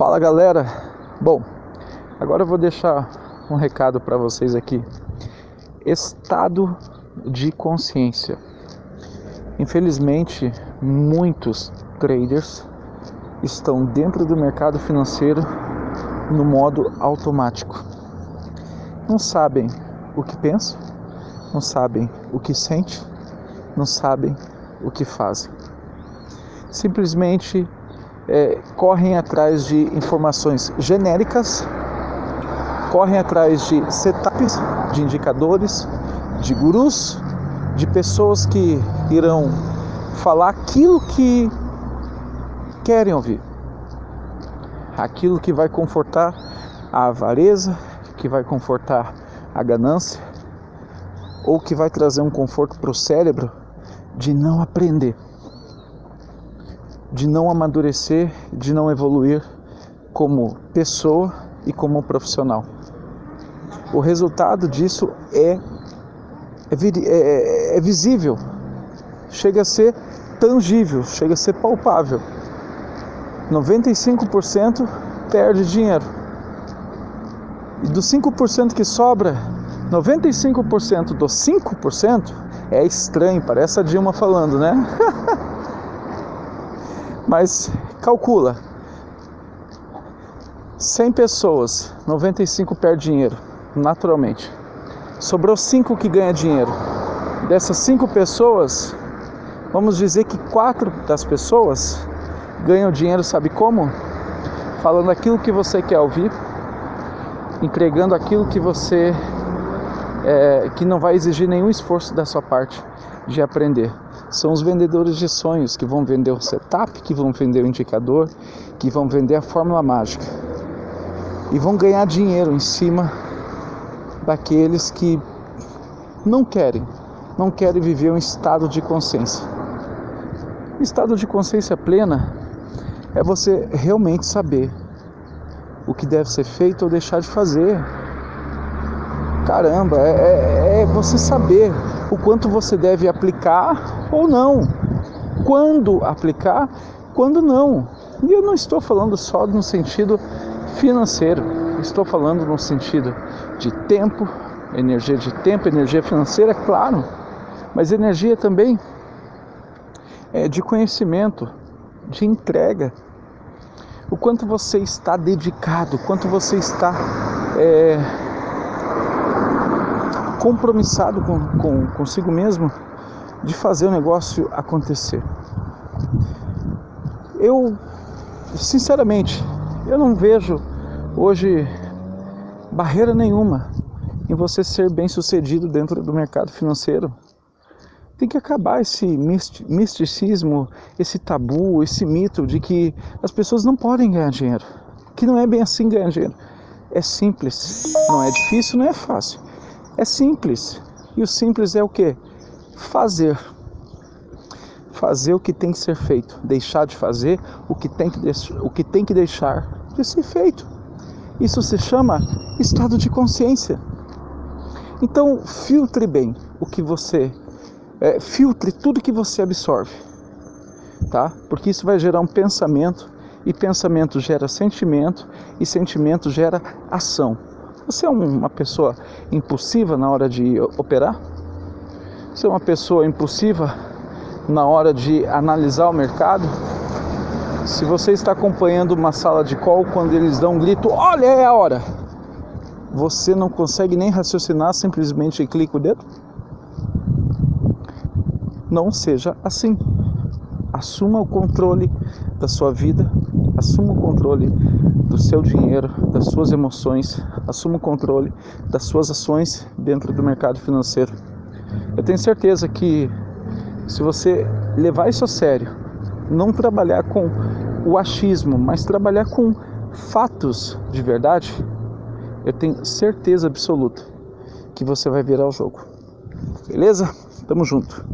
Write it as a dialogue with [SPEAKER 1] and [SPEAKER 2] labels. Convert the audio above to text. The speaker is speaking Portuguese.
[SPEAKER 1] Fala galera, bom, agora eu vou deixar um recado para vocês aqui. Estado de consciência. Infelizmente, muitos traders estão dentro do mercado financeiro no modo automático. Não sabem o que pensam, não sabem o que sentem, não sabem o que fazem. Simplesmente é, correm atrás de informações genéricas, correm atrás de setups, de indicadores, de gurus, de pessoas que irão falar aquilo que querem ouvir, aquilo que vai confortar a avareza, que vai confortar a ganância, ou que vai trazer um conforto para o cérebro de não aprender de não amadurecer, de não evoluir como pessoa e como profissional. O resultado disso é, é, é, é visível, chega a ser tangível, chega a ser palpável. 95% perde dinheiro. E dos 5% que sobra, 95% dos 5% é estranho, parece a Dilma falando, né? Mas calcula. 100 pessoas, 95 perde dinheiro, naturalmente. Sobrou 5 que ganha dinheiro. Dessas 5 pessoas, vamos dizer que 4 das pessoas ganham dinheiro, sabe como? Falando aquilo que você quer ouvir, entregando aquilo que você é, que não vai exigir nenhum esforço da sua parte de aprender são os vendedores de sonhos que vão vender o setup, que vão vender o indicador, que vão vender a fórmula mágica e vão ganhar dinheiro em cima daqueles que não querem, não querem viver um estado de consciência. Estado de consciência plena é você realmente saber o que deve ser feito ou deixar de fazer. Caramba, é, é, é você saber o quanto você deve aplicar ou não, quando aplicar, quando não. E eu não estou falando só no sentido financeiro, estou falando no sentido de tempo, energia de tempo, energia financeira, claro, mas energia também é de conhecimento, de entrega. O quanto você está dedicado, o quanto você está é, compromissado com, com, consigo mesmo de fazer o negócio acontecer. Eu, sinceramente, eu não vejo hoje barreira nenhuma em você ser bem sucedido dentro do mercado financeiro. Tem que acabar esse misticismo, esse tabu, esse mito de que as pessoas não podem ganhar dinheiro. Que não é bem assim ganhar dinheiro. É simples, não é difícil, não é fácil. É simples. E o simples é o que? Fazer. Fazer o que tem que ser feito, deixar de fazer o que tem que, o que, tem que deixar de ser feito. Isso se chama estado de consciência. Então, filtre bem o que você. É, filtre tudo que você absorve, tá? Porque isso vai gerar um pensamento, e pensamento gera sentimento, e sentimento gera ação. Você é uma pessoa impulsiva na hora de operar? Você é uma pessoa impulsiva na hora de analisar o mercado? Se você está acompanhando uma sala de call quando eles dão um grito, olha é a hora, você não consegue nem raciocinar, simplesmente clica o dedo? Não seja assim. Assuma o controle da sua vida, assuma o controle do seu dinheiro, das suas emoções, assuma o controle das suas ações dentro do mercado financeiro. Eu tenho certeza que se você levar isso a sério, não trabalhar com o achismo, mas trabalhar com fatos de verdade, eu tenho certeza absoluta que você vai virar o jogo. Beleza? Tamo junto.